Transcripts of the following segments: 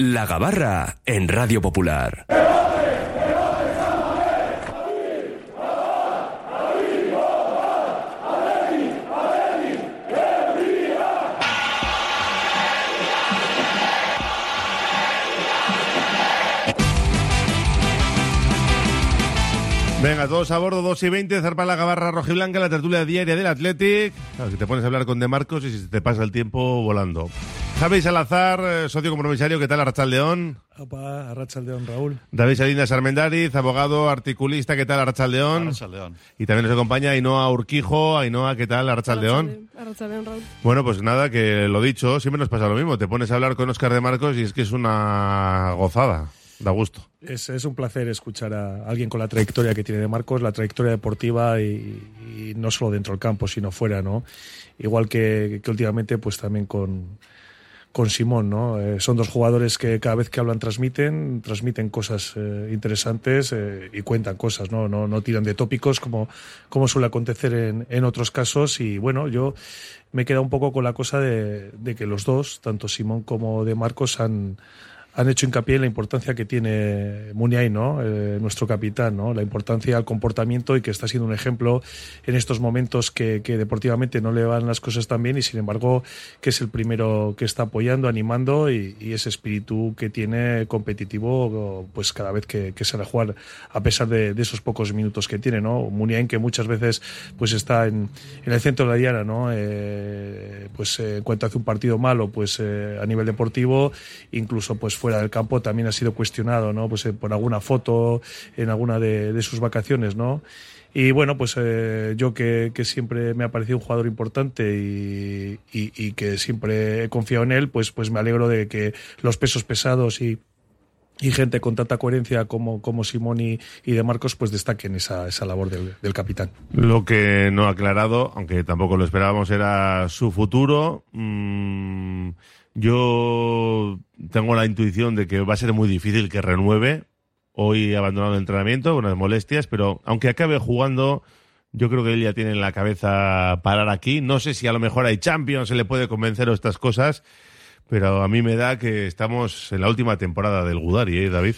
La Gabarra en Radio Popular. Venga, todos a bordo, 2 y 20, zarpa la gabarra rojiblanca, la tertulia diaria del Athletic. Claro, te pones a hablar con De Marcos y se te pasa el tiempo volando. Javi Salazar, eh, socio compromisario, ¿qué tal, Arrachal León? Opa, Arrachal León, Raúl. David Salinas Armendariz, abogado, articulista, ¿qué tal, Arrachal León? Arrachal León. Y también nos acompaña Ainhoa Urquijo. Ainhoa, ¿qué tal, Arrachal León? Arrachal León, Raúl. Bueno, pues nada, que lo dicho, siempre nos pasa lo mismo. Te pones a hablar con Oscar De Marcos y es que es una gozada. Da gusto. Es, es un placer escuchar a alguien con la trayectoria que tiene de Marcos, la trayectoria deportiva y, y no solo dentro del campo, sino fuera, ¿no? Igual que, que últimamente, pues también con, con Simón, ¿no? Eh, son dos jugadores que cada vez que hablan transmiten, transmiten cosas eh, interesantes eh, y cuentan cosas, ¿no? ¿no? No tiran de tópicos como, como suele acontecer en, en otros casos y bueno, yo me he quedado un poco con la cosa de, de que los dos, tanto Simón como de Marcos, han han hecho hincapié en la importancia que tiene Muniain, ¿no? Eh, nuestro capitán, ¿no? La importancia al comportamiento y que está siendo un ejemplo en estos momentos que, que, deportivamente no le van las cosas tan bien y sin embargo que es el primero que está apoyando, animando y, ese espíritu que tiene competitivo pues cada vez que, que sale a jugar a pesar de, esos pocos minutos que tiene, ¿no? Muniain que muchas veces pues está en, el centro de la diana, ¿no? Eh, pues eh, en cuanto hace un partido malo pues a nivel deportivo incluso pues fue fuera del campo también ha sido cuestionado, ¿no? Pues eh, por alguna foto en alguna de, de sus vacaciones, ¿no? Y bueno, pues eh, yo que, que, siempre me ha parecido un jugador importante y, y, y, que siempre he confiado en él, pues, pues me alegro de que los pesos pesados y, y gente con tanta coherencia como, como Simón y, y De Marcos pues destaquen esa, esa labor del, del, capitán. Lo que no ha aclarado, aunque tampoco lo esperábamos, era su futuro. Mmm yo tengo la intuición de que va a ser muy difícil que renueve. Hoy abandonado el entrenamiento, unas molestias, pero aunque acabe jugando, yo creo que él ya tiene en la cabeza parar aquí. No sé si a lo mejor hay Champions, se le puede convencer o estas cosas, pero a mí me da que estamos en la última temporada del Gudari, ¿eh, David?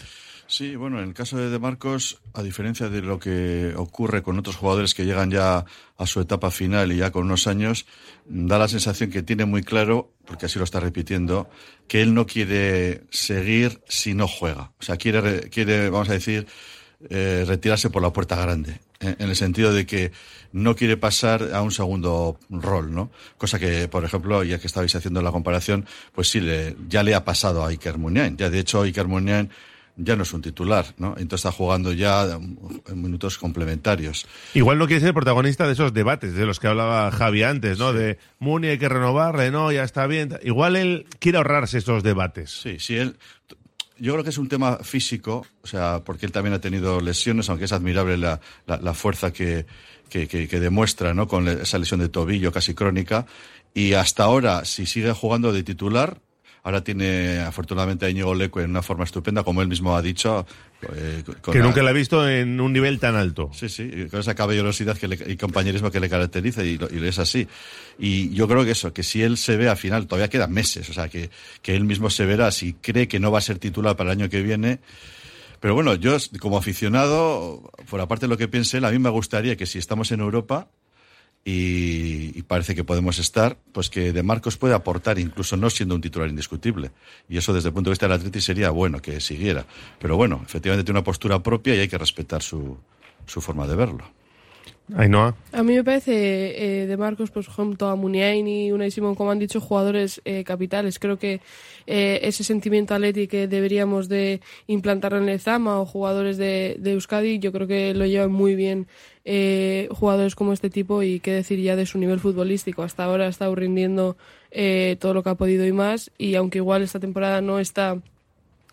Sí, bueno, en el caso de De Marcos, a diferencia de lo que ocurre con otros jugadores que llegan ya a su etapa final y ya con unos años, da la sensación que tiene muy claro, porque así lo está repitiendo, que él no quiere seguir si no juega. O sea, quiere, quiere vamos a decir, eh, retirarse por la puerta grande, en, en, el sentido de que no quiere pasar a un segundo rol, ¿no? Cosa que, por ejemplo, ya que estabais haciendo la comparación, pues sí, le, ya le ha pasado a Iker Muniain. Ya, de hecho, Iker Muniain ya no es un titular, ¿no? Entonces está jugando ya en minutos complementarios. Igual no quiere ser protagonista de esos debates de los que hablaba Javi antes, ¿no? Sí. De Muni hay que renovarle, no, ya está bien. Igual él quiere ahorrarse esos debates. Sí, sí, él. Yo creo que es un tema físico, o sea, porque él también ha tenido lesiones, aunque es admirable la, la, la fuerza que, que, que, que, demuestra, ¿no? Con esa lesión de tobillo casi crónica. Y hasta ahora, si sigue jugando de titular, Ahora tiene afortunadamente a Íñigo Leco en una forma estupenda, como él mismo ha dicho. Eh, que la... nunca la ha visto en un nivel tan alto. Sí, sí, con esa caballerosidad que le, y compañerismo que le caracteriza y, y, es así. Y yo creo que eso, que si él se ve al final, todavía quedan meses, o sea, que, que él mismo se verá, si cree que no va a ser titular para el año que viene, pero bueno, yo como aficionado, por aparte de lo que piense él, a mí me gustaría que si estamos en Europa, y, y, parece que podemos estar, pues que De Marcos puede aportar, incluso no siendo un titular indiscutible. Y eso desde el punto de vista del Atleti sería bueno que siguiera. Pero bueno, efectivamente tiene una postura propia y hay que respetar su, su forma de verlo. Ainhoa. A mí me parece eh, de Marcos, pues junto a Muniain y Unai Simón, como han dicho, jugadores eh, capitales. Creo que eh, ese sentimiento atlético que deberíamos de implantar en Lezama o jugadores de, de, Euskadi, yo creo que lo llevan muy bien eh, jugadores como este tipo y qué decir ya de su nivel futbolístico. Hasta ahora ha estado rindiendo eh, todo lo que ha podido y más y aunque igual esta temporada no está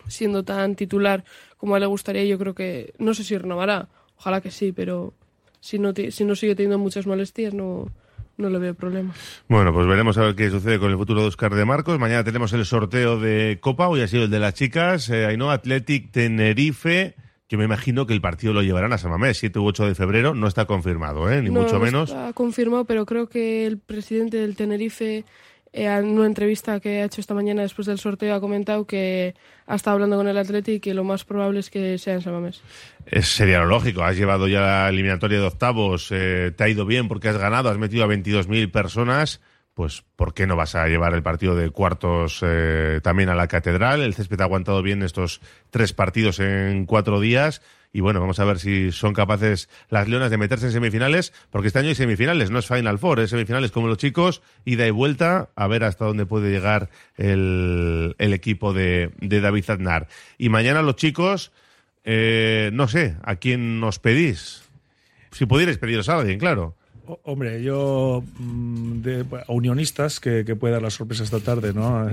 siendo tan titular como a le gustaría, yo creo que no sé si renovará. Ojalá que sí, pero si no, si no sigue teniendo muchas molestias, no, no le veo problema. Bueno, pues veremos a ver qué sucede con el futuro de Oscar de Marcos. Mañana tenemos el sorteo de Copa, hoy ha sido el de las chicas. Eh, Ainhoa Athletic Tenerife. Yo me imagino que el partido lo llevarán a San Mamés, 7 u 8 de febrero. No está confirmado, ¿eh? ni no, mucho no menos. Está confirmado, pero creo que el presidente del Tenerife eh, en una entrevista que ha hecho esta mañana después del sorteo ha comentado que ha estado hablando con el Atleti y que lo más probable es que sea en Samamés. Es, sería lo lógico. Has llevado ya la eliminatoria de octavos, eh, te ha ido bien porque has ganado, has metido a 22.000 personas. Pues, ¿por qué no vas a llevar el partido de cuartos eh, también a la catedral? El césped ha aguantado bien estos tres partidos en cuatro días. Y bueno, vamos a ver si son capaces las Leonas de meterse en semifinales, porque este año hay semifinales, no es Final Four, es semifinales como los chicos, ida y vuelta, a ver hasta dónde puede llegar el, equipo de, de David Aznar. Y mañana los chicos, eh, no sé, ¿a quién nos pedís? Si pudierais pediros a alguien, claro. O- Hombre, yo mm, de, unionistas que, que puede dar la sorpresa esta tarde, ¿no?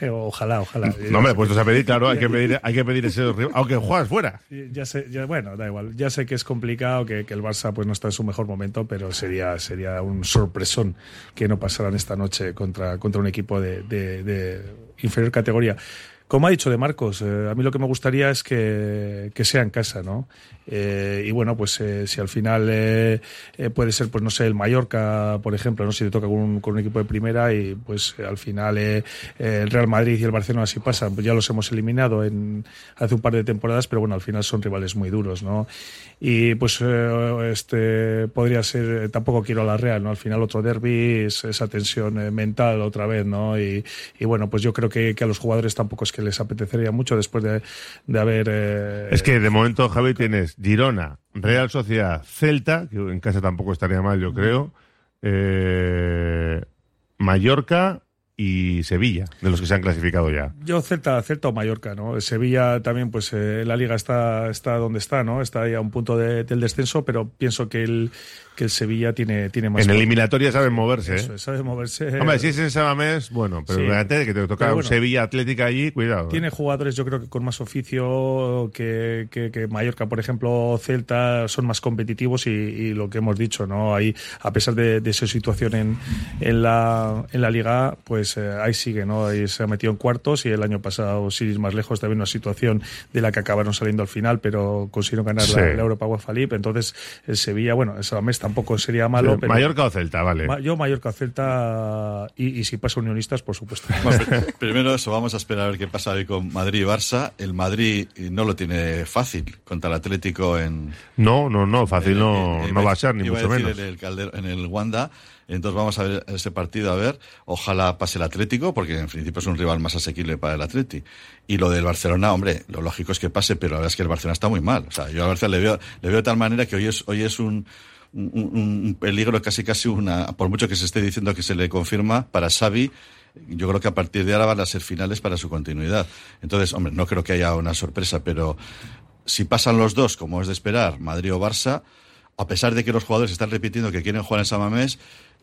ojalá, ojalá. No, hombre, puestos a pedir, claro, hay que pedir, hay que pedir ese aunque juegas fuera. Ya sé, ya- bueno, da igual. Ya sé que es complicado, que, que el Barça pues no está en su mejor momento, pero sería sería un sorpresón que no pasaran esta noche contra, contra un equipo de, de- de inferior categoría. Como ha dicho de Marcos, eh, a mí lo que me gustaría es que, que sea en casa, ¿no? Eh, y bueno, pues eh, si al final eh, eh, puede ser, pues no sé, el Mallorca, por ejemplo, no si te toca con un, con un equipo de primera y pues al final eh, el Real Madrid y el Barcelona si pasan, pues ya los hemos eliminado en hace un par de temporadas, pero bueno, al final son rivales muy duros, ¿no? Y pues este podría ser, tampoco quiero a la Real, ¿no? Al final otro derby, es esa tensión mental otra vez, ¿no? Y, y bueno, pues yo creo que, que a los jugadores tampoco es que les apetecería mucho después de, de haber... eh, Es que de momento, Javi, tienes Girona, Real Sociedad, Celta, que en casa tampoco estaría mal, yo creo, eh, Mallorca y Sevilla, de los que se han clasificado ya. Yo Celta, Celta o Mallorca, ¿no? Sevilla también, pues eh, la liga está, está donde está, ¿no? Está ahí a un punto de- del descenso, pero pienso que el, que el Sevilla tiene, tiene más... En eliminatoria saben moverse, Eso, ¿eh? sabe moverse. Hombre, si es en Samamés, bueno, pero Sí. fíjate que te toca bueno. Sevilla Atlética allí, cuidado. ¿eh? Tiene jugadores, yo creo que con más oficio que, que, que Mallorca, por ejemplo, Celta, son más competitivos y, y lo que hemos dicho, ¿no? Ahí, a pesar de, de su situación en, en, la, en la liga, pues eh, ahí sigue, ¿no? Ahí se ha metido en cuartos y el año pasado, ir más lejos, también una situación de la que acabaron saliendo al final, pero consiguieron ganar Sí. la, la Europa UEFA League. Entonces, el Sevilla, bueno, el mes tampoco sería malo, Eh, pero. Mallorca o Celta, vale. Ma- Yo, Mallorca, Celta y, y si pasa Unionistas, por supuesto. Bueno, primero eso, vamos a esperar a ver qué pasa hoy con Madrid y Barça. El Madrid no lo tiene fácil contra el Atlético en... No, no, no, fácil no, eh, eh, no va a ser, ni mucho menos. En el, Calder- en el Wanda. Entonces vamos a ver ese partido, a ver. Ojalá pase el Atlético, porque en principio es un rival más asequible para el Atleti. Y lo del Barcelona, hombre, lo lógico es que pase, pero la verdad es que el Barcelona está muy mal. O sea, yo al Barcelona le veo, le veo de tal manera que hoy es, hoy es un, un, peligro, casi casi una, por mucho que se esté diciendo que se le confirma, para Xavi, yo creo que a partir de ahora van a ser finales para su continuidad. Entonces, hombre, no creo que haya una sorpresa, pero si pasan los dos, como es de esperar, Madrid o Barça, a pesar de que los jugadores están repitiendo que quieren jugar en Samamés,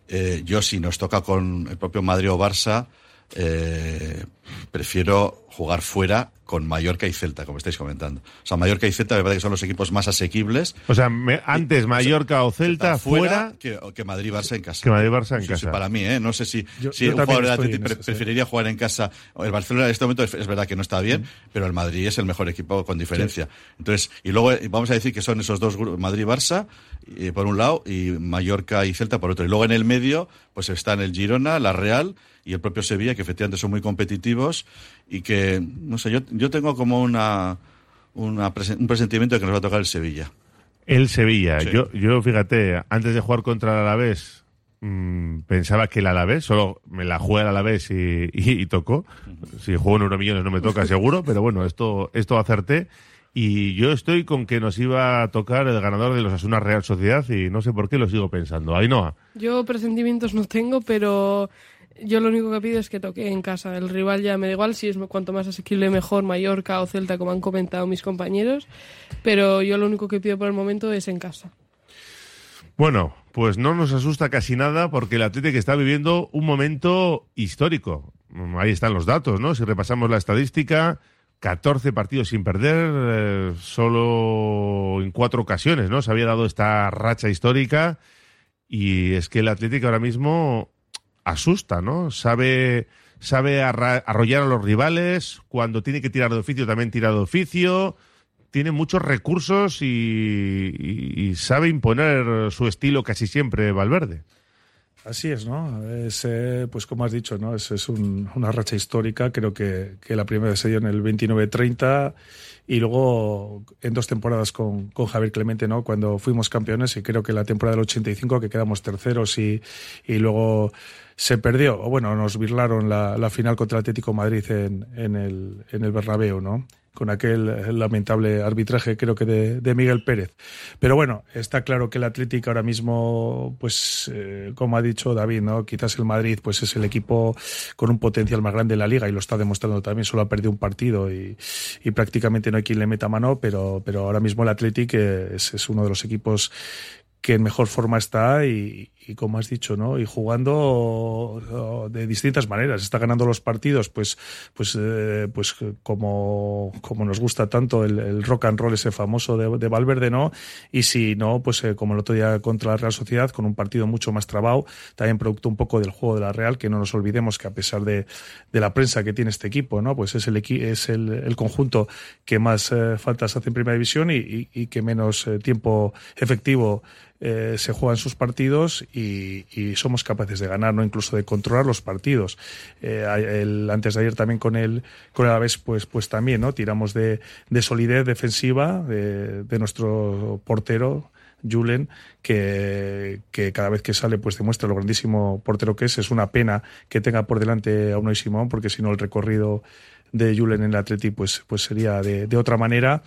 eh, yo si nos toca con el propio Madrid o Barça, eh, prefiero jugar fuera con Mallorca y Celta, como estáis comentando. O sea, Mallorca y Celta me parece que son los equipos más asequibles. O sea, me- antes Mallorca o Celta fuera que, que Madrid Barça en casa. que Madrid Barça en Sí, sí, casa. para mí, ¿eh? No sé si, Yo- si yo un jugador estoy Atleti pre- eso, sí. preferiría jugar en casa. El Barcelona en este momento es, es verdad que no está bien, pero el Madrid es el mejor equipo con diferencia. Entonces, y luego eh, vamos a decir que son esos dos grupos, Madrid y Barça, eh, por un lado, y Mallorca y Celta por otro. Y luego en el medio, pues están el Girona, la Real y el propio Sevilla, que efectivamente son muy competitivos y que, no sé, yo, yo tengo como una, una presen- un presentimiento de que nos va a tocar el Sevilla. El Sevilla. Sí. Yo, yo, fíjate, antes de jugar contra el Alavés, mm, pensaba que el Alavés, solo me la juega el Alavés y, y, y tocó. Si juego en Euromillones no me toca seguro, pero bueno, esto, esto acerté. Y yo estoy con que nos iba a tocar el ganador de los Asuna Real Sociedad y no sé por qué lo sigo pensando. Ainhoa. Yo presentimientos no tengo, pero yo lo único que pido es que toque en casa. El rival ya me da igual si es cuanto más asequible mejor, Mallorca o Celta, como han comentado mis compañeros, pero yo lo único que pido por el momento es en casa. Bueno, pues no nos asusta casi nada porque el Atlético está viviendo un momento histórico. Ahí están los datos, ¿no? Si repasamos la estadística, 14 partidos sin perder, eh, solo en cuatro ocasiones, ¿no? Se había dado esta racha histórica y es que el Atlético ahora mismo asusta, ¿no? Sabe, sabe arrollar a los rivales, cuando tiene que tirar de oficio también tira de oficio, tiene muchos recursos y- y sabe imponer su estilo casi siempre Valverde. Así es, ¿no? Es, eh, pues como has dicho, ¿no? Es, un, una racha histórica. Creo que, que la primera se dio en el 29-30 y luego en dos temporadas con, con, Javier Clemente, ¿no? Cuando fuimos campeones y creo que la temporada del 85 que quedamos terceros y, y luego se perdió, o bueno, nos birlaron la, la final contra el Atlético Madrid en, en, el, en el Bernabéu, ¿no? Con aquel lamentable arbitraje, creo que de, de, Miguel Pérez. Pero bueno, está claro que el Atlético ahora mismo, pues, eh, como ha dicho David, ¿no? Quizás el Madrid, pues es el equipo con un potencial más grande en la liga y lo está demostrando también, solo ha perdido un partido y, prácticamente no hay quien le meta mano, pero, pero ahora mismo el Atlético es uno de los equipos que en mejor forma está y, y como has dicho, ¿no? Y jugando de distintas maneras. Está ganando los partidos, pues, pues, eh, pues como, como nos gusta tanto el, rock and roll ese famoso de, de Valverde, ¿no? Y si no, pues eh, como el otro día contra la Real Sociedad, con un partido mucho más trabado, también producto un poco del juego de la Real, que no nos olvidemos que a pesar de, de la prensa que tiene este equipo, ¿no? Pues es el, es el, conjunto que más eh, faltas hace en primera división y, y, y que menos eh, tiempo efectivo eh, se juegan sus partidos y, y, somos capaces de ganar, no incluso de controlar los partidos. Eh, el, antes de ayer también con el con el Alavés, pues pues también, ¿no? Tiramos de, de solidez defensiva de, de nuestro portero Julen, que, que, cada vez que sale pues demuestra lo grandísimo portero que es. Es una pena que tenga por delante a uno y Simón, porque si no el recorrido de Julen en el Atleti pues, pues sería de, de otra manera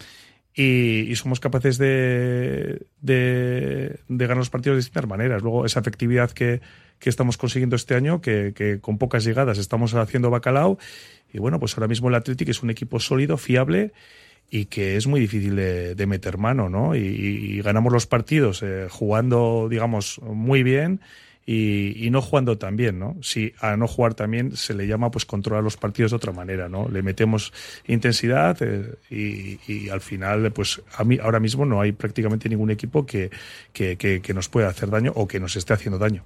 y, y somos capaces de, de, ganar los partidos de distintas maneras. Luego, esa efectividad que, que estamos consiguiendo este año, que, con pocas llegadas estamos haciendo bacalao. Y bueno, pues ahora mismo el Atlético es un equipo sólido, fiable y que es muy difícil de, de meter mano, ¿no? Y, y ganamos los partidos eh, jugando, digamos, muy bien y, no jugando tan bien, ¿no? Si a no jugar también se le llama pues controlar los partidos de otra manera, ¿no? Le metemos intensidad eh, y, al final, pues a mí ahora mismo no hay prácticamente ningún equipo que, que, que, que nos pueda hacer daño o que nos esté haciendo daño.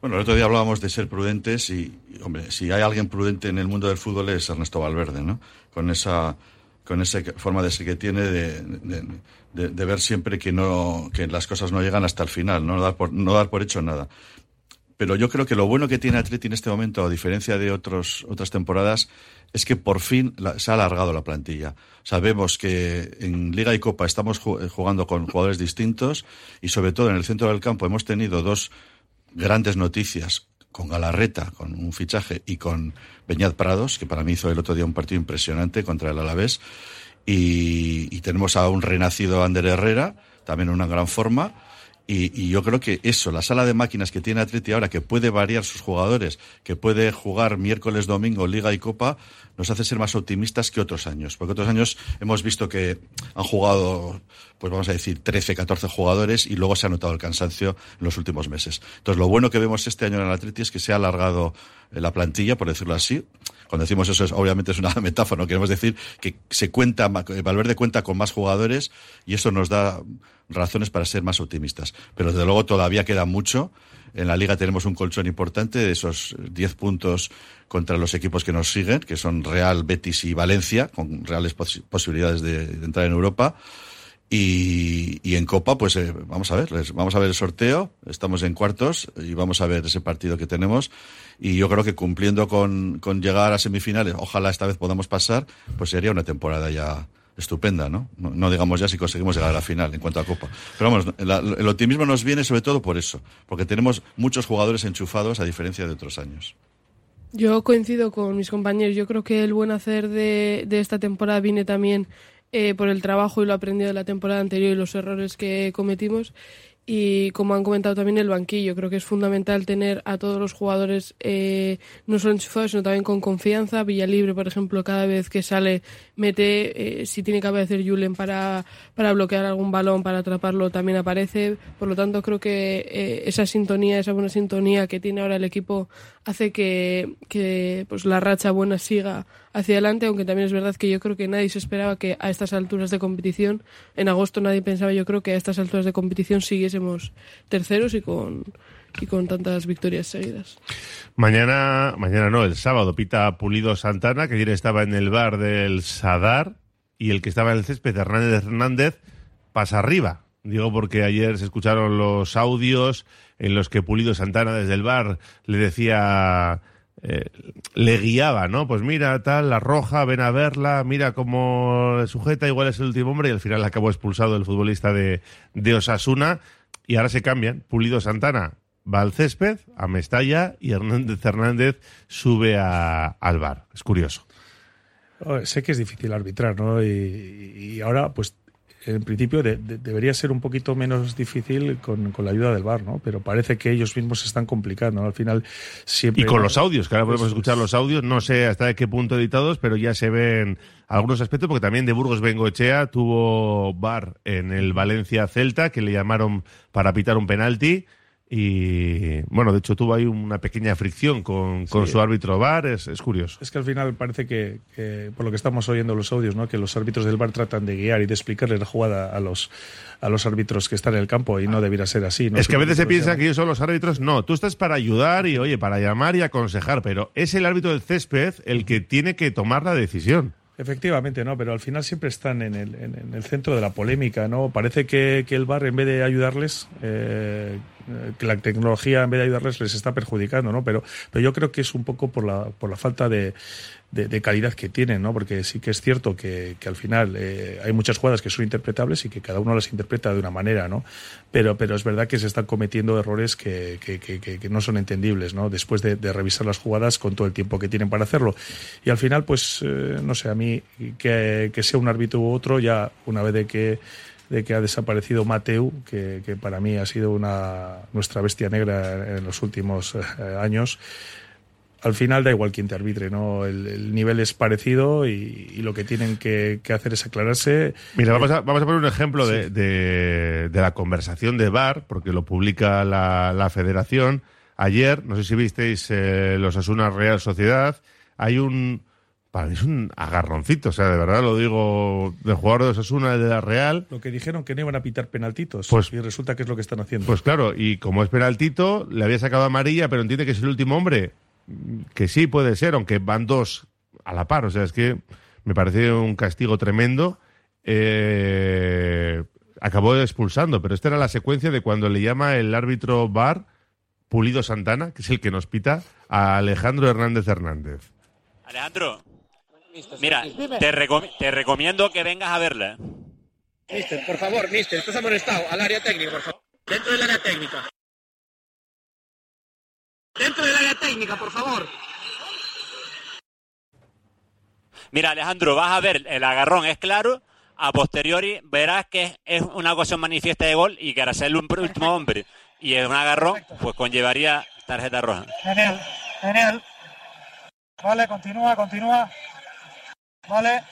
Bueno, el otro día hablábamos de ser prudentes y, hombre, si hay alguien prudente en el mundo del fútbol es Ernesto Valverde, ¿no? Con esa con esa forma de ser que tiene de, de, de, de, ver siempre que no que las cosas no llegan hasta el final, no dar por, no dar por hecho nada. Pero yo creo que lo bueno que tiene Atleti en este momento, a diferencia de otros, otras temporadas, es que por fin la, se ha alargado la plantilla. Sabemos que en Liga y Copa estamos jugando con jugadores distintos y sobre todo en el centro del campo hemos tenido dos grandes noticias con Galarreta, con un fichaje, y con Beñat Prados, que para mí hizo el otro día un partido impresionante contra el Alavés. Y, y tenemos a un renacido Ander Herrera, también en una gran forma. Y, y, yo creo que eso, la sala de máquinas que tiene Atleti ahora, que puede variar sus jugadores, que puede jugar miércoles, domingo, Liga y Copa, nos hace ser más optimistas que otros años. Porque otros años hemos visto que han jugado, pues vamos a decir, 13, 14 jugadores y luego se ha notado el cansancio en los últimos meses. Entonces, lo bueno que vemos este año en el Atleti es que se ha alargado la plantilla, por decirlo así. Cuando decimos eso, es, obviamente es una metáfora, no queremos decir que se cuenta, Valverde cuenta con más jugadores y eso nos da razones para ser más optimistas. Pero desde luego todavía queda mucho. En la liga tenemos un colchón importante de esos 10 puntos contra los equipos que nos siguen, que son Real, Betis y Valencia, con reales pos posibilidades de, de, entrar en Europa. Y, y en Copa, pues eh, vamos a ver, vamos a ver el sorteo, estamos en cuartos y vamos a ver ese partido que tenemos. Y yo creo que cumpliendo con, con llegar a semifinales, ojalá esta vez podamos pasar, pues sería una temporada ya estupenda, ¿no? ¿no? Digamos ya si conseguimos llegar a la final en cuanto a Copa. Pero vamos, el optimismo nos viene sobre todo por eso, porque tenemos muchos jugadores enchufados a diferencia de otros años. Yo coincido con mis compañeros. Yo creo que el buen hacer de, de esta temporada viene también eh, por el trabajo y lo aprendido de la temporada anterior y los errores que cometimos. Y como han comentado también el banquillo, creo que es fundamental tener a todos los jugadores eh, no solo enchufados, sino también con confianza. Villalibre, por ejemplo, cada vez que sale, mete, eh, si tiene que aparecer Julen para, para bloquear algún balón, para atraparlo, también aparece. Por lo tanto, creo que eh, esa sintonía, esa buena sintonía que tiene ahora el equipo hace que, que pues la racha buena siga hacia adelante, aunque también es verdad que yo creo que nadie se esperaba que a estas alturas de competición, en agosto nadie pensaba yo creo que a estas alturas de competición siguiésemos terceros y con y con tantas victorias seguidas. Mañana, mañana no, el sábado pita Pulido Santana, que ayer estaba en el bar del Sadar y el que estaba en el césped, Hernández Hernández, pasa arriba Digo porque ayer se escucharon los audios en los que Pulido Santana desde el bar le decía, eh, le guiaba, ¿no? Pues mira, tal, la roja, ven a verla, mira cómo sujeta, igual es el último hombre y al final acabó expulsado el futbolista de, de Osasuna y ahora se cambian. Pulido Santana va al césped, a Mestalla y Hernández Hernández sube a, al bar. Es curioso. Oh, sé que es difícil arbitrar, ¿no? Y, y ahora, pues en principio de, de, debería ser un poquito menos difícil con, con, la ayuda del bar, ¿no? Pero parece que ellos mismos se están complicando, ¿no? Al final siempre... Y con los audios, que ahora podemos escuchar los audios, no sé hasta de qué punto editados, pero ya se ven algunos aspectos, porque también de Burgos Bengochea tuvo bar en el Valencia Celta, que le llamaron para pitar un penalti, y bueno, de hecho tuvo ahí una pequeña fricción con, con sí. su árbitro VAR, es, es, curioso. Es que al final parece que, que, por lo que estamos oyendo los audios, ¿no? que los árbitros del VAR tratan de guiar y de explicarle la jugada a los, a los árbitros que están en el campo y no debiera ser así. ¿no? Es que a veces se piensa que ellos son los árbitros, no, tú estás para ayudar y oye, para llamar y aconsejar, pero es el árbitro del césped el que tiene que tomar la decisión. Efectivamente, ¿no? Pero al final siempre están en el, en, el centro de la polémica, ¿no? Parece que, que el bar, en vez de ayudarles, eh, que la tecnología, en vez de ayudarles, les está perjudicando, ¿no? Pero, pero yo creo que es un poco por la, por la falta de, de, calidad que tienen, ¿no? Porque sí que es cierto que, que al final eh, hay muchas jugadas que son interpretables y que cada uno las interpreta de una manera, ¿no? Pero, pero es verdad que se están cometiendo errores que, que, que, que no son entendibles, ¿no? Después de, de, revisar las jugadas con todo el tiempo que tienen para hacerlo. Y al final, pues, eh, no sé, a mí que, que sea un árbitro u otro, ya una vez de que de que ha desaparecido Mateu, que, que, para mí ha sido una nuestra bestia negra en los últimos eh, años. Al final da igual quién te arbitre, ¿no? El, el nivel es parecido y, y lo que tienen que, que, hacer es aclararse. Mira, vamos a, vamos a poner un ejemplo sí. de, de, de, la conversación de VAR, porque lo publica la, la federación. Ayer, no sé si visteis eh, los Asuna Real Sociedad, hay un, para mí es un agarroncito, o sea, de verdad lo digo, del jugador de Osasuna de la Real. Lo que dijeron que no iban a pitar penaltitos, pues, y resulta que es lo que están haciendo. Pues claro, y como es penaltito, le había sacado amarilla, pero entiende que es el último hombre, que sí puede ser, aunque van dos a la par, o sea, es que me parece un castigo tremendo. Eh, acabó expulsando, pero esta era la secuencia de cuando le llama el árbitro Bar, Pulido Santana, que es el que nos pita, a Alejandro Hernández Hernández. Alejandro, Mira, te, recom te, recomiendo que vengas a verla. Mister, por favor, mister, estás amonestado al área técnica, por favor. Dentro del área técnica. Dentro del área técnica, por favor. Mira, Alejandro, vas a ver, el agarrón es claro. A posteriori verás que es una ocasión manifiesta de gol y que hará ser un último hombre y es un agarrón, pues conllevaría tarjeta roja. Genial, genial. Vale, continúa, continúa. Vale.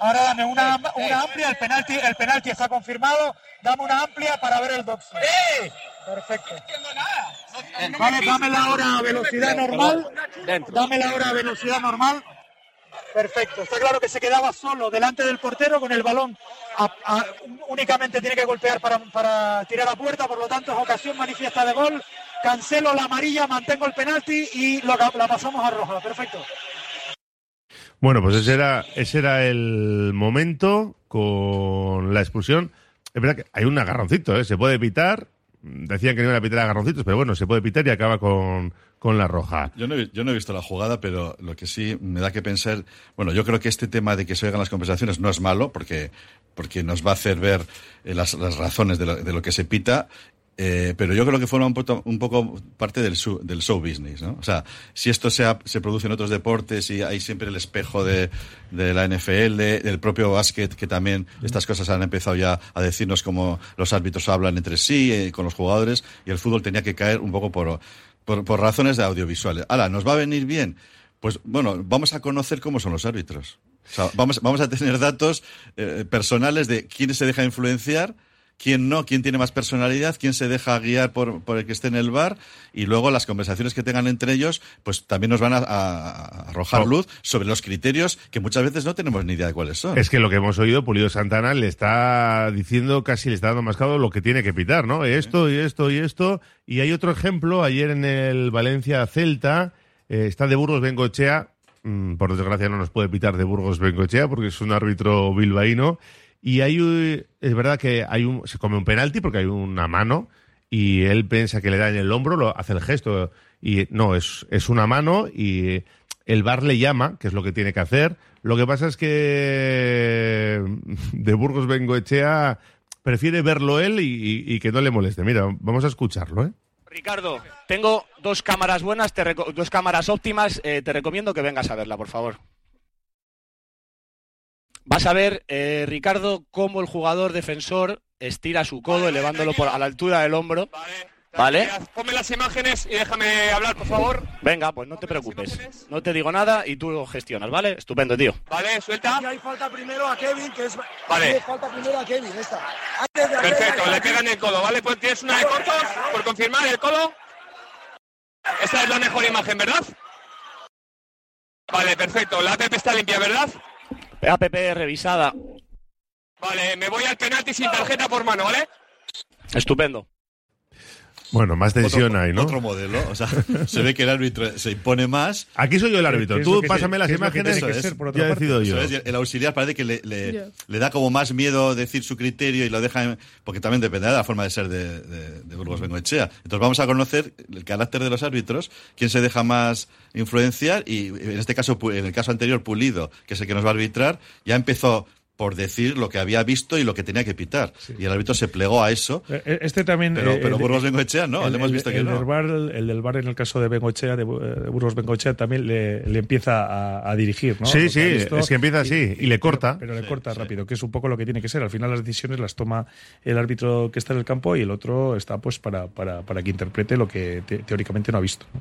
Ahora dame una, una amplia, el penalti, el penalti está confirmado. Dame una amplia para ver el doxing. ¡Eh! Perfecto. No entiendo nada. Vale, dame la hora a velocidad normal. Dame la hora a velocidad normal. Perfecto. Está claro que se quedaba solo delante del portero con el balón. A, a, únicamente tiene que golpear para, para tirar a puerta, por lo tanto es ocasión manifiesta de gol. Cancelo la amarilla, mantengo el penalti y lo, la pasamos a roja. Perfecto. Bueno, pues ese era, ese era el momento con la expulsión. Es verdad que hay un agarroncito, ¿eh? se puede pitar. Decían que no iban a pitar agarroncitos, pero bueno, se puede pitar y acaba con, con la roja. Yo no, he, yo no he visto la jugada, pero lo que sí me da que pensar, bueno, yo creo que este tema de que se oigan las conversaciones no es malo, porque, porque nos va a hacer ver eh, las, las razones de lo que se pita eh, pero yo creo que forma un poco, un poco parte del, show, del show business, ¿no? O sea, si esto se, ha, se produce en otros deportes y hay siempre el espejo de, de la NFL, de, del propio básquet, que también estas cosas han empezado ya a decirnos cómo los árbitros hablan entre sí, eh, con los jugadores, y el fútbol tenía que caer un poco por, por, por razones de audiovisuales. Ahora, ¿nos va a venir bien? Pues bueno, vamos a conocer cómo son los árbitros. O sea, vamos, vamos a tener datos eh, personales de quién se deja influenciar, quién no, quién tiene más personalidad, quién se deja guiar por, por el que esté en el bar y luego las conversaciones que tengan entre ellos, pues también nos van a, a arrojar luz sobre los criterios que muchas veces no tenemos ni idea de cuáles son. Es que lo que hemos oído, Pulido Santana le está diciendo, casi le está dando mascado lo que tiene que pitar, ¿no? Esto y esto y esto. Y hay otro ejemplo, ayer en el Valencia Celta, eh, está de Burgos Bengochea, mm, por desgracia no nos puede pitar de Burgos Bengochea porque es un árbitro bilbaíno Y hay, es verdad que hay un, se come un penalti porque hay una mano y él piensa que le da en el hombro, lo, hace el gesto y no, es, es una mano y el bar le llama, que es lo que tiene que hacer. Lo que pasa es que de Burgos Bengoechea prefiere verlo él y, que no le moleste. Mira, vamos a escucharlo, ¿eh? Ricardo, tengo dos cámaras buenas, te dos cámaras óptimas. eh, te recomiendo que vengas a verla, por favor. Vas a ver, eh, Ricardo, cómo el jugador defensor estira su codo, elevándolo por, a la altura del hombro. ¿Vale? Ponme las imágenes y déjame hablar, por favor. Venga, pues no te preocupes. No te digo nada y tú lo gestionas, ¿vale? Estupendo, tío. Vale, suelta. hay falta primero a Kevin, que es. Vale. Hay falta primero a Kevin, esta. Antes de Perfecto, le pegan el codo, ¿vale? Pues tienes una de cortos, por confirmar el codo. Esta es la mejor imagen, ¿verdad? Vale, perfecto. La app está limpia, ¿verdad? APP revisada. Vale, me voy al penalti sin tarjeta por mano, ¿vale? Estupendo. Bueno, más tensión otro, hay, ¿no? Otro modelo. O sea, se ve que el árbitro se impone más. Aquí soy yo el árbitro. ¿Qué es Tú pásame las es imágenes que Eso ser, es. por otra ya parte? decido yo. Es, el auxiliar parece que le, le- Ya. le da como más miedo decir su criterio y lo deja, en- porque también dependerá de la forma de ser de, de, de Burgos Bengoechea. Entonces vamos a conocer el carácter de los árbitros, quién se deja más influenciar y en este caso, en el caso anterior, Pulido, que es el que nos va a arbitrar, ya empezó por decir lo que había visto y lo que tenía que pitar. Y el árbitro se plegó a eso. Eh, Este también. Pero, eh, pero el- Burgos Bengoechea no, el, le hemos el- visto que el no. Del bar, el del bar en el caso de Bengochea, de, Bu- de Burgos Bengochea, también le, le empieza a, a dirigir, ¿no? Sí, Lo que sí, visto. es que empieza así, y le corta. Pero, le Sí, corta sí. rápido, que es un poco lo que tiene que ser. Al final las decisiones las toma el árbitro que está en el campo y el otro está pues para, para, para que interprete lo que te- teóricamente no ha visto. ¿no?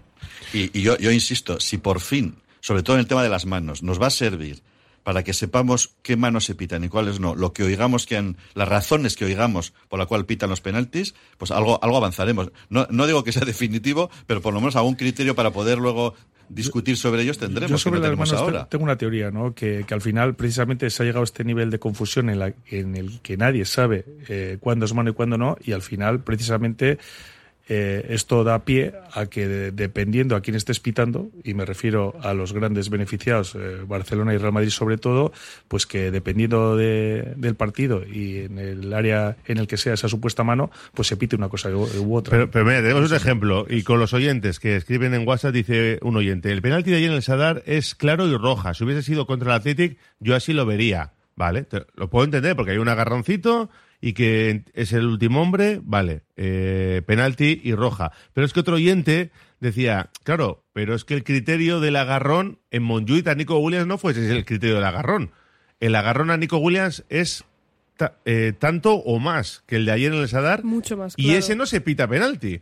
Y, y yo, yo insisto, si por fin, sobre todo en el tema de las manos, nos va a servir para que sepamos qué manos se pitan y cuáles no, lo que oigamos que han, las razones que oigamos por la cual pitan los penaltis, pues algo, algo avanzaremos. No, no digo que sea definitivo, pero por lo menos algún criterio para poder luego discutir sobre ellos tendremos Yo sobre que no tenemos ahora. tengo una teoría, ¿no? Que, que al final precisamente se ha llegado a este nivel de confusión en, la, en el que nadie sabe eh, cuándo es mano y cuándo no, y al final precisamente eh, esto da pie a que de- dependiendo a quién estés pitando, y me refiero a los grandes beneficiados, eh, Barcelona y Real Madrid sobre todo, pues que dependiendo de- del partido y en el área en el que sea esa supuesta mano, pues se pite una cosa u, u otra. Pero, pero mira, tenemos un ejemplo. Y con los oyentes que escriben en WhatsApp, dice un oyente: el penalti de ayer en el Sadar es claro y roja. Si hubiese sido contra el Athletic, yo así lo vería. Vale, te- lo puedo entender porque hay un agarroncito y que es el último hombre, vale, eh, penalti y roja. Pero es que otro oyente decía, claro, pero es que el criterio del agarrón en Monjuit a Nico Williams no fuese el criterio del agarrón. El agarrón a Nico Williams es ta- eh, tanto o más que el de ayer en el Sadar Mucho más. y claro. ese no se pita penalti.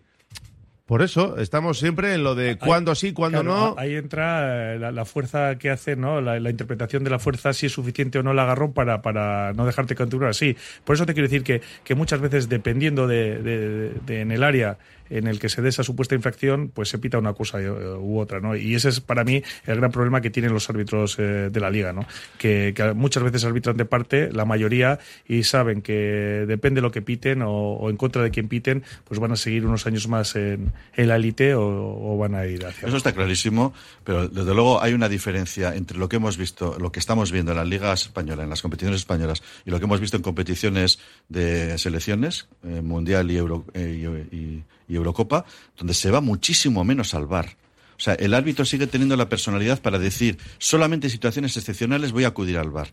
Por eso estamos siempre en lo de cuándo sí, cuándo Claro, no. Ahí entra eh, la, la fuerza que hace, ¿no? La, la interpretación de la fuerza, si es suficiente o no el agarrón para, para no dejarte continuar así. Por eso te quiero decir que, que muchas veces, dependiendo de, de- de- en el área en el que se dé esa supuesta infracción, pues se pita una cosa eh, u otra, ¿no? Y ese es para mí el gran problema que tienen los árbitros eh, de la liga, ¿no? Que, que muchas veces arbitran de parte, la mayoría, y saben que depende de lo que piten o, o en contra de quien piten, pues van a seguir unos años más en, en la élite o, o van a ir hacia Eso está clarísimo, pero desde luego hay una diferencia entre lo que hemos visto, lo que estamos viendo en las ligas españolas, en las competiciones españolas, y lo que hemos visto en competiciones de selecciones, eh, Mundial y, Euro- eh, y- y- y Eurocopa, donde se va muchísimo menos al bar. O sea, el árbitro sigue teniendo la personalidad para decir, solamente en situaciones excepcionales voy a acudir al bar.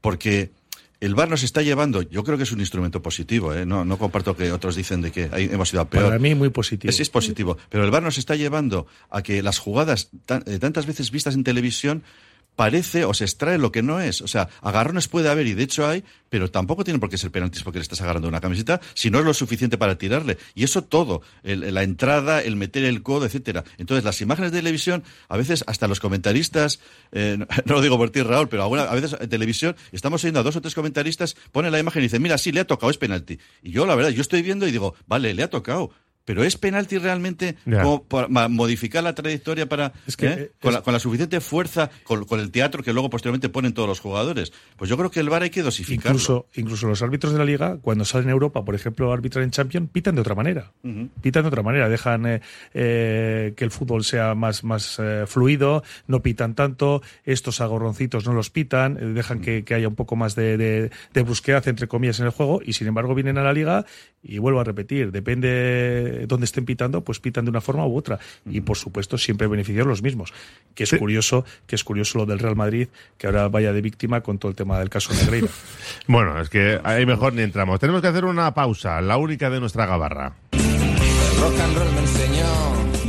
Porque el VAR nos está llevando, yo creo que es un instrumento positivo, ¿eh? no, no comparto que otros dicen de que hemos ido a peor. Para mí muy positivo. Sí, es positivo. Pero el VAR nos está llevando a que las jugadas tan- eh, tantas veces vistas en televisión parece o se extrae lo que no es. O sea, agarrones puede haber y de hecho hay, pero tampoco tienen por qué ser penaltis porque le estás agarrando una camiseta si no es lo suficiente para tirarle. Y eso todo, la entrada, el meter el codo, etcétera. Entonces, las imágenes de televisión, a veces hasta los comentaristas, eh, no, no lo digo por ti, Raúl, pero alguna, a veces en televisión estamos oyendo a dos o tres comentaristas, ponen la imagen y dicen, mira, sí, le ha tocado, es penalti. Y yo, la verdad, yo estoy viendo y digo, vale, le ha tocado Pero es penalti realmente como para modificar la trayectoria para Es que, ¿eh? eh, con, la, con la suficiente fuerza, con, con el teatro que luego posteriormente ponen todos los jugadores. Pues yo creo que el VAR hay que dosificarlo. Incluso, incluso los árbitros de la liga, cuando salen a Europa, por ejemplo, arbitrar en Champions, pitan de otra manera. Pitan de otra manera, dejan eh, eh, que el fútbol sea más, más fluido, no pitan tanto, estos agorroncitos no los pitan, dejan que, que haya un poco más de, de, de brusquedad, entre comillas, en el juego, y sin embargo vienen a la liga y vuelvo a repetir, depende dónde estén pitando, pues pitan de una forma u otra. Y por supuesto, siempre benefician los mismos. Que es Sí. curioso, que es curioso lo del Real Madrid, que ahora vaya de víctima con todo el tema del caso Negreira. Bueno, es que ahí mejor ni entramos. Tenemos que hacer una pausa, la única de nuestra gabarra.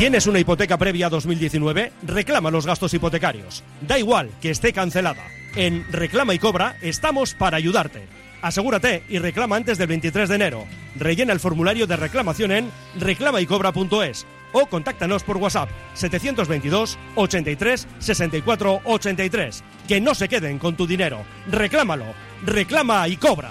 ¿Tienes una hipoteca previa a 2019? Reclama los gastos hipotecarios. Da igual que esté cancelada. En Reclama y Cobra estamos para ayudarte. Asegúrate y reclama antes del 23 de enero. Rellena el formulario de reclamación en reclamaycobra.es o contáctanos por WhatsApp 722 83 64 83. Que no se queden con tu dinero. Reclámalo. Reclama y cobra.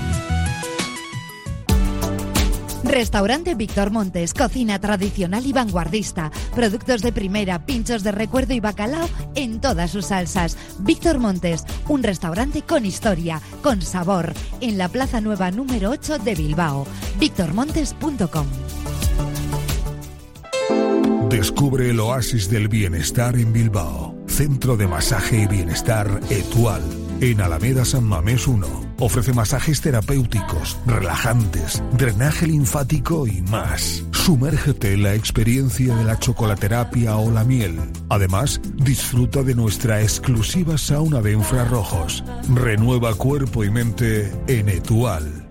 Restaurante Víctor Montes, cocina tradicional y vanguardista, productos de primera, pinchos de recuerdo y bacalao en todas sus salsas. Víctor Montes, un restaurante con historia, con sabor, en la Plaza Nueva número 8 de Bilbao. victormontes.com Descubre el oasis del bienestar en Bilbao. Centro de Masaje y Bienestar Etual. En Alameda San Mamés 1. Ofrece masajes terapéuticos, relajantes, drenaje linfático y más. Sumérgete en la experiencia de la chocolaterapia o la miel. Además, disfruta de nuestra exclusiva sauna de infrarrojos. Renueva cuerpo y mente en Etual.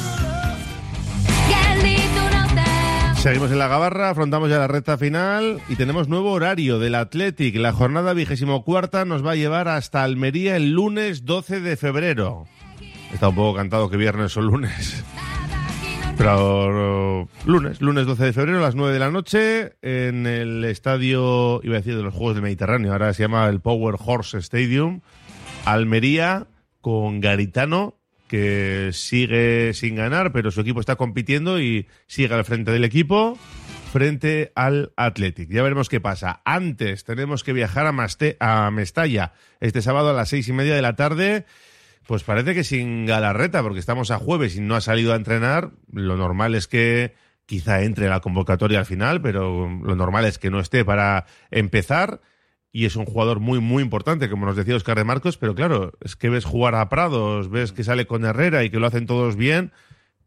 Seguimos en la gabarra, afrontamos ya la recta final y tenemos nuevo horario del Athletic. La jornada vigésimo cuarta nos va a llevar hasta Almería el lunes 12 de febrero. Está un poco cantado que viernes o lunes. Pero lunes, lunes 12 de febrero a las 9 de la noche en el estadio, iba a decir, de los Juegos del Mediterráneo, ahora se llama el Power Horse Stadium, Almería con Garitano que sigue sin ganar, pero su equipo está compitiendo y sigue al frente del equipo frente al Athletic. Ya veremos qué pasa. Antes tenemos que viajar a, Maste a Mestalla este sábado a las seis y media de la tarde. Pues parece que sin Galarreta, porque estamos a jueves y no ha salido a entrenar. Lo normal es que quizá entre la convocatoria al final, pero lo normal es que no esté para empezar y es un jugador muy, muy importante, como nos decía Oscar de Marcos, pero claro, es que ves jugar a Prados, ves que sale con Herrera y que lo hacen todos bien,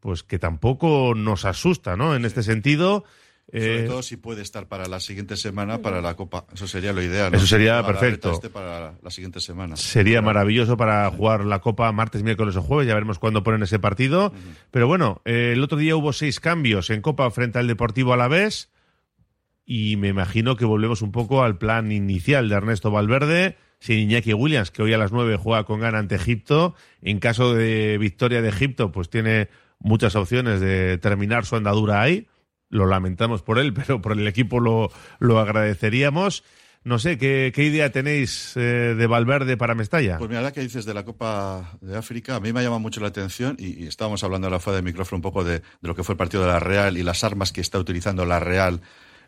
pues que tampoco nos asusta, ¿no? En este sentido. Sobre eh, todo si puede estar para la siguiente semana, para la Copa. Eso sería lo ideal. Eso sería Para perfecto. este para la siguiente semana. Sería maravilloso para jugar la Copa martes, miércoles o jueves. Ya veremos cuándo ponen ese partido. Pero bueno, eh, el otro día hubo seis cambios en Copa frente al Deportivo Alavés. Y me imagino que volvemos un poco al plan inicial de Ernesto Valverde. Sin Iñaki Williams, que hoy a las nueve juega con gana ante Egipto. En caso de victoria de Egipto, pues tiene muchas opciones de terminar su andadura ahí. Lo lamentamos por él, pero por el equipo lo, lo agradeceríamos. No sé, ¿qué, qué idea tenéis eh, de Valverde para Mestalla? Pues mira, la que dices de la Copa de África, a mí me ha llamado mucho la atención y, estábamos hablando a la fuera de micrófono un poco de lo que fue el partido de la Real y las armas que está utilizando la Real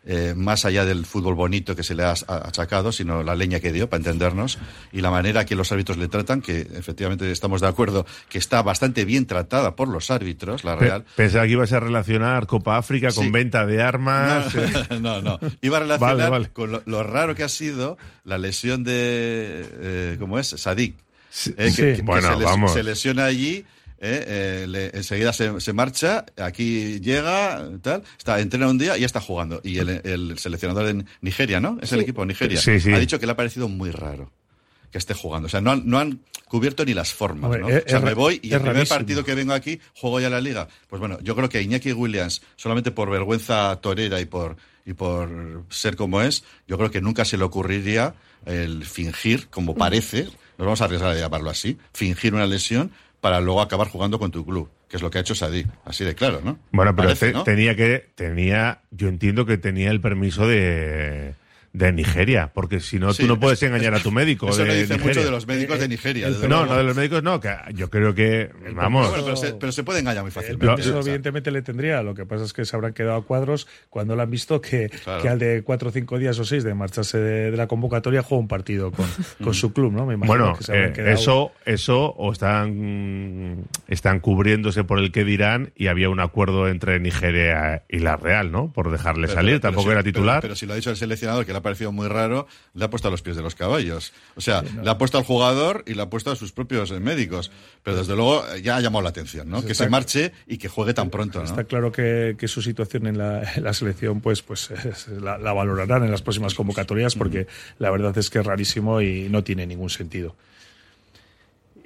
eh, más allá del fútbol bonito que se le ha achacado, sino la leña que dio, para entendernos, y la manera que los árbitros le tratan, que efectivamente estamos de acuerdo que está bastante bien tratada por los árbitros, la Real. Pe- Pensaba que ibas a relacionar Copa África con Sí. venta de armas. eh. No, no, no. Iba a relacionar Vale, vale. con lo, lo raro que ha sido la lesión de, eh, ¿cómo es? Sadik. Eh, que- sí. que- que Bueno, se, les- vamos. se lesiona allí. Eh, eh, le- enseguida se, se marcha, aquí llega, tal, está, entrena un día y ya está jugando. Y el, el seleccionador de Nigeria, ¿no? Es el equipo de Nigeria. Sí, sí. Ha dicho que le ha parecido muy raro que esté jugando. O sea, no han, no han cubierto ni las formas, ¿no? es- o sea, me voy y el primer rarísimo. partido que vengo aquí juego ya la liga. Pues bueno, yo creo que Iñaki Williams, solamente por vergüenza torera y por, y por ser como es, yo creo que nunca se le ocurriría el fingir, como parece, nos vamos a arriesgar a llamarlo así, fingir una lesión para luego acabar jugando con tu club, que es lo que ha hecho Sadí, así de claro, ¿no? Bueno, pero Parece, te- ¿no? tenía que, tenía, yo entiendo que tenía el permiso de, de Nigeria, porque si no, Sí, tú no puedes es- engañar a tu médico. Eso de le dice Nigeria. mucho de los médicos de Nigeria. No, no, de los médicos no, que yo creo que, vamos. Bueno, pero, se, pero se puede engañar muy fácilmente. permiso o sea, evidentemente le tendría, lo que pasa es que se habrán quedado a cuadros cuando le han visto que, Claro. que al de cuatro o cinco días o seis de marcharse de, de la convocatoria juega un partido con, con su club, ¿no? Me imagino Bueno, que se eh, quedado- eso, eso, o están, están cubriéndose por el que dirán y había un acuerdo entre Nigeria y la Real, ¿no? Por dejarle Pero- salir, pero tampoco era titular. Pero, si lo ha dicho el seleccionador, que le ha parecido muy raro, le ha puesto a los pies de los caballos. O sea, le ha puesto al jugador y le ha puesto a sus propios eh, médicos. Pero desde luego eh, ya ha llamado la atención, ¿no? Pues que está- se marche y que juegue tan pronto, ¿no? Está claro que, que su situación en la, en la selección pues, pues es- la, la valorarán en las próximas convocatorias porque la verdad es que es rarísimo y no tiene ningún sentido.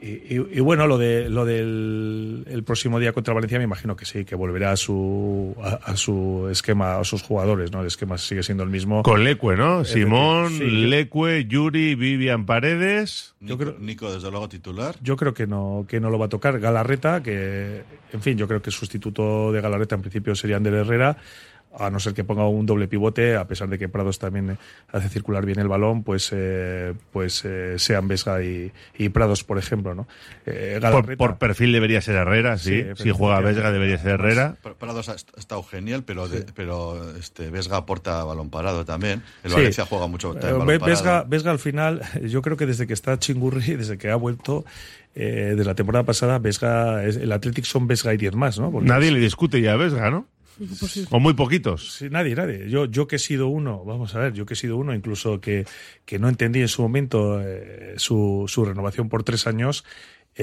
Y, y- y bueno, lo de lo del el próximo día contra Valencia me imagino que sí, que volverá a su a, a su esquema, a sus jugadores, ¿no? El esquema sigue siendo el mismo. Con Lecue, ¿no? Eh, Simón, sí, yo- Lecue, Yuri, Vivian Paredes. Nico, Nico, desde luego, titular. Yo creo que no, que no lo va a tocar. Galarreta, que, en fin, yo creo que el sustituto de Galarreta en principio sería Ander Herrera, a no ser que ponga un doble pivote, a pesar de que Prados también eh, hace circular bien el balón, pues, eh, pues eh, sean Vesga y, y Prados, por ejemplo, ¿no? Eh, Por, perfil debería ser Herrera, sí. Sí, si juega. Vesga debería ser Herrera. Pr- Prados ha est- ha estado genial, pero, de- pero este, Vesga aporta balón parado también. El Sí. Valencia juega mucho Eh, balón. Vesga, Vesga al final, yo creo que desde que está Chingurri, desde que ha vuelto, eh, desde la temporada pasada, Vesga, es- el Athletic son Vesga y 10 más, ¿no? Porque Nadie le discute ya a Vesga, ¿no? O muy poquitos. Sí, nadie, nadie. Yo, yo que he sido uno, vamos a ver, yo que he sido uno, incluso que, que no entendí en su momento eh, su, su renovación por tres años,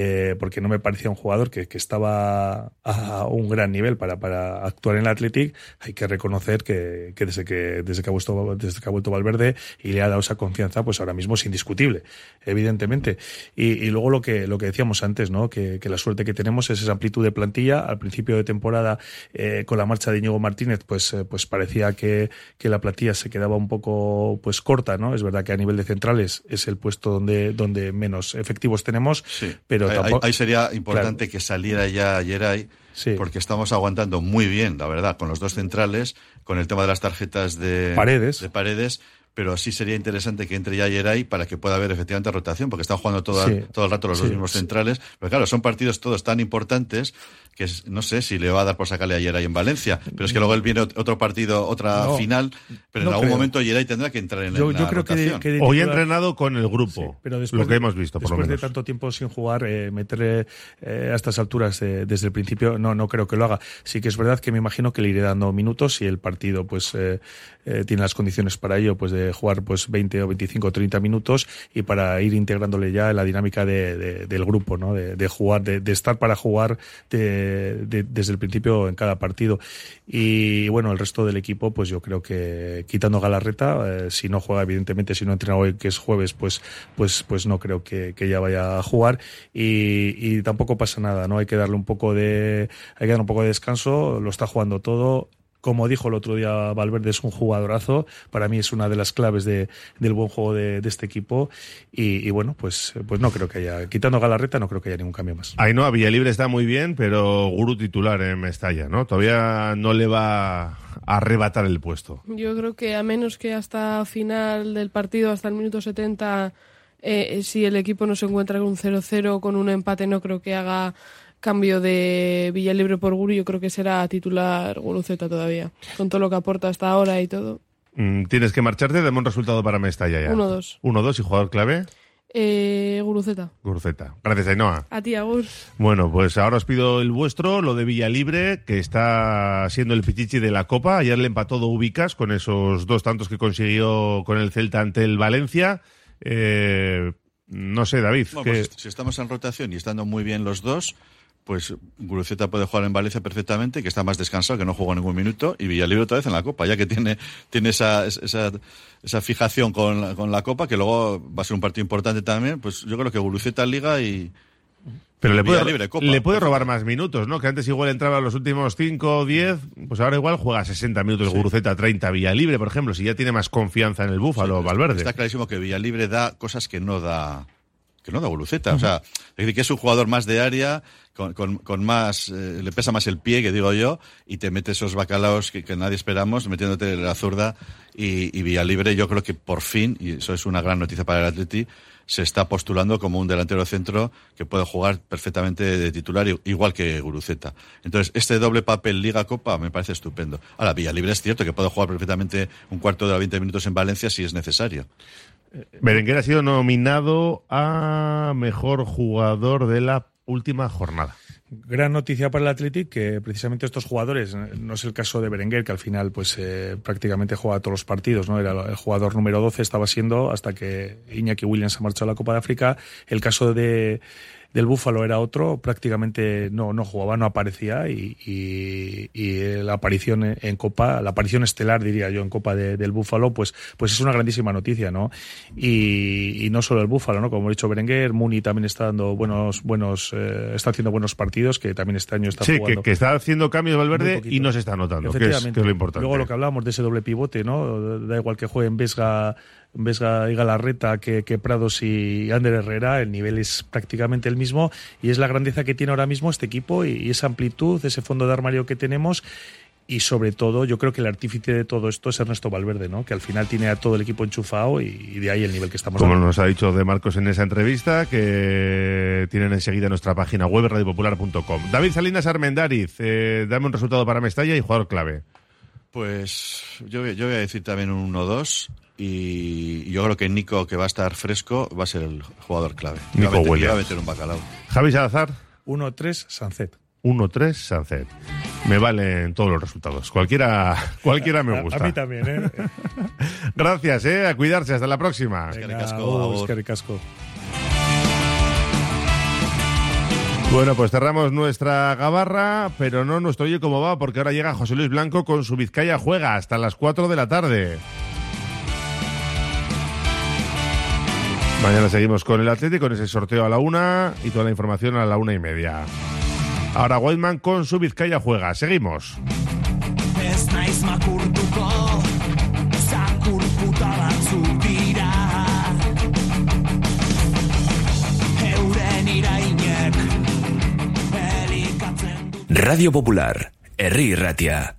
eh, porque no me parecía un jugador que, que, estaba a un gran nivel para, para actuar en el Athletic. Hay que reconocer que, que, desde que desde que ha vuelto desde que ha vuelto Valverde y le ha dado esa confianza, pues ahora mismo es indiscutible, evidentemente. Y, y luego lo que lo que decíamos antes, ¿no? Que, que, la suerte que tenemos es esa amplitud de plantilla. Al principio de temporada, eh, con la marcha de Íñigo Martínez, pues eh, pues parecía que, que la plantilla se quedaba un poco pues corta, ¿no? Es verdad que a nivel de centrales es el puesto donde donde menos efectivos tenemos, sí. pero ahí, tampoco, ahí, sería importante claro. que saliera ya Yeray, sí. porque estamos aguantando muy bien, la verdad, con los dos centrales, con el tema de las tarjetas de paredes, de paredes pero sí sería interesante que entre ya Yeray para que pueda haber efectivamente rotación, porque están jugando todo, sí. todo el rato los sí, dos mismos sí. centrales. Pero claro, son partidos todos tan importantes que es, no sé si le va a dar por sacarle a Yeray en Valencia, pero es que luego él viene otro partido, otra no, final, pero no en algún creo. momento Yeray tendrá que entrar en yo, la yo creo rotación. Que de, que de Hoy ha entrenado con el grupo, pero lo que de, hemos visto, por después lo menos. de tanto tiempo sin jugar, eh, meterle eh, a estas alturas eh, desde el principio, no, no creo que lo haga. Sí que es verdad que me imagino que le iré dando minutos y el partido pues eh, eh, tiene las condiciones para ello, pues de jugar pues 20 o 25 o 30 minutos y para ir integrándole ya en la dinámica de, de, del grupo, ¿no? De, jugar, de, estar para jugar desde el principio en cada partido. Y bueno, el resto del equipo, pues yo creo que quitando Galarreta, eh, si no juega, evidentemente, si no entrena hoy, que es jueves, pues, pues, pues no creo que, ya vaya a jugar. Y, y tampoco pasa nada, ¿no? Hay que darle un poco de, hay que darle un poco de descanso, lo está jugando todo como dijo el otro día Valverde, es un jugadorazo. Para mí es una de las claves de, del buen juego de, de este equipo. Y, y, bueno, pues, pues no creo que haya, quitando Galarreta, no creo que haya ningún cambio más. Ahí no, a Villalibre está muy bien, pero Guru titular en Mestalla, ¿no? Todavía no le va a arrebatar el puesto. Yo creo que a menos que hasta final del partido, hasta el minuto 70, eh, si el equipo no se encuentra con un 0-0, con un empate, no creo que haga cambio de Villalibre por Guru, yo creo que será titular Guruceta todavía, con todo lo que aporta hasta ahora y todo. Mm, Tienes que marcharte, dame un resultado para Mestalla ya. 1-2. 1-2 y jugador clave. Eh, Guruceta. Guruceta. Gracias, Ainhoa. A ti, Agur. Bueno, pues ahora os pido el vuestro, lo de Villalibre, que está siendo el pichichi de la Copa. Ayer le empató do Ubicas con esos dos tantos que consiguió con el Celta ante el Valencia. Eh, no sé, David. Bueno, que... pues si estamos en rotación y estando muy bien los dos, pues Guruceta puede jugar en Valencia perfectamente, que está más descansado, que no jugó ningún minuto, y Villalibre otra vez en la Copa, ya que tiene, tiene esa, esa, esa fijación con la, con la Copa, que luego va a ser un partido importante también, pues yo creo que Guruceta liga y... Pero le puede, libre, Copa, le puede robar más minutos, ¿no? Que antes igual entraba los últimos 5 o 10, pues ahora igual juega 60 minutos sí. Guruceta, 30 Villalibre, por ejemplo, si ya tiene más confianza en el Búfalo, sí, Valverde. Está clarísimo que Villalibre da cosas que no da que no da Guruceta. Uh -huh. O sea, es decir, que es un jugador más de área, con, más, eh, le pesa más el pie, que digo yo, y te mete esos bacalaos que, nadie esperamos, metiéndote la zurda y, vía libre. Yo creo que por fin, y eso es una gran noticia para el Atleti, se está postulando como un delantero centro que puede jugar perfectamente de titular, igual que Guruceta. Entonces, este doble papel Liga-Copa me parece estupendo. Ahora, Villalibre es cierto que puede jugar perfectamente un cuarto de 20 minutos en Valencia si es necesario. Berenguer ha sido nominado a mejor jugador de la última jornada. Gran noticia para el Athletic que precisamente estos jugadores, no es el caso de Berenguer, que al final pues eh, prácticamente juega todos los partidos, ¿no? Era el jugador número 12, estaba siendo hasta que Iñaki Williams ha marchado a la Copa de África. El caso de del Búfalo era otro, prácticamente no, no jugaba, no aparecía y, y, y la aparición en Copa, la aparición estelar diría yo en Copa de, del Búfalo, pues, pues es una grandísima noticia, ¿no? Y, y no solo el Búfalo, ¿no? Como he dicho Berenguer, Muni también está dando buenos, buenos, eh, está haciendo buenos partidos, que también este año está sí, jugando. Que, que está haciendo cambios Valverde y no se está notando, que es, que es lo importante. Luego lo que hablábamos de ese doble pivote, ¿no? Da igual que juegue en Vesga Vesga y Galarreta que, que, Prados y Ander Herrera, el nivel es prácticamente el mismo y es la grandeza que tiene ahora mismo este equipo y, y esa amplitud, ese fondo de armario que tenemos y sobre todo yo creo que el artífice de todo esto es Ernesto Valverde, ¿no? que al final tiene a todo el equipo enchufado y, y de ahí el nivel que estamos Como dando. nos ha dicho De Marcos en esa entrevista, que tienen enseguida nuestra página web radiopopular.com. David Salinas Armendariz, eh, dame un resultado para Mestalla y jugador clave. Pues yo, yo voy a decir también un 1-2 y yo creo que Nico, que va a estar fresco, va a ser el jugador clave. Nico va a meter, Williams. va a meter un bacalao. Javi Salazar. 1-3 Sancet. 1-3 Sancet. me valen todos los resultados. Cualquiera, cualquiera me A- gusta. A, mí también, ¿eh? Gracias, eh. A cuidarse. Hasta la próxima. Venga. Bueno, pues cerramos nuestra gabarra, pero no nuestro oye cómo va, porque ahora llega José Luis Blanco con su Vizcaya Juega hasta las 4 de la tarde. Mañana seguimos con el Atlético, con ese sorteo a la una y toda la información a la una y media. Ahora Whiteman con su Vizcaya Juega. Seguimos. Radio Popular, Herri Ratia.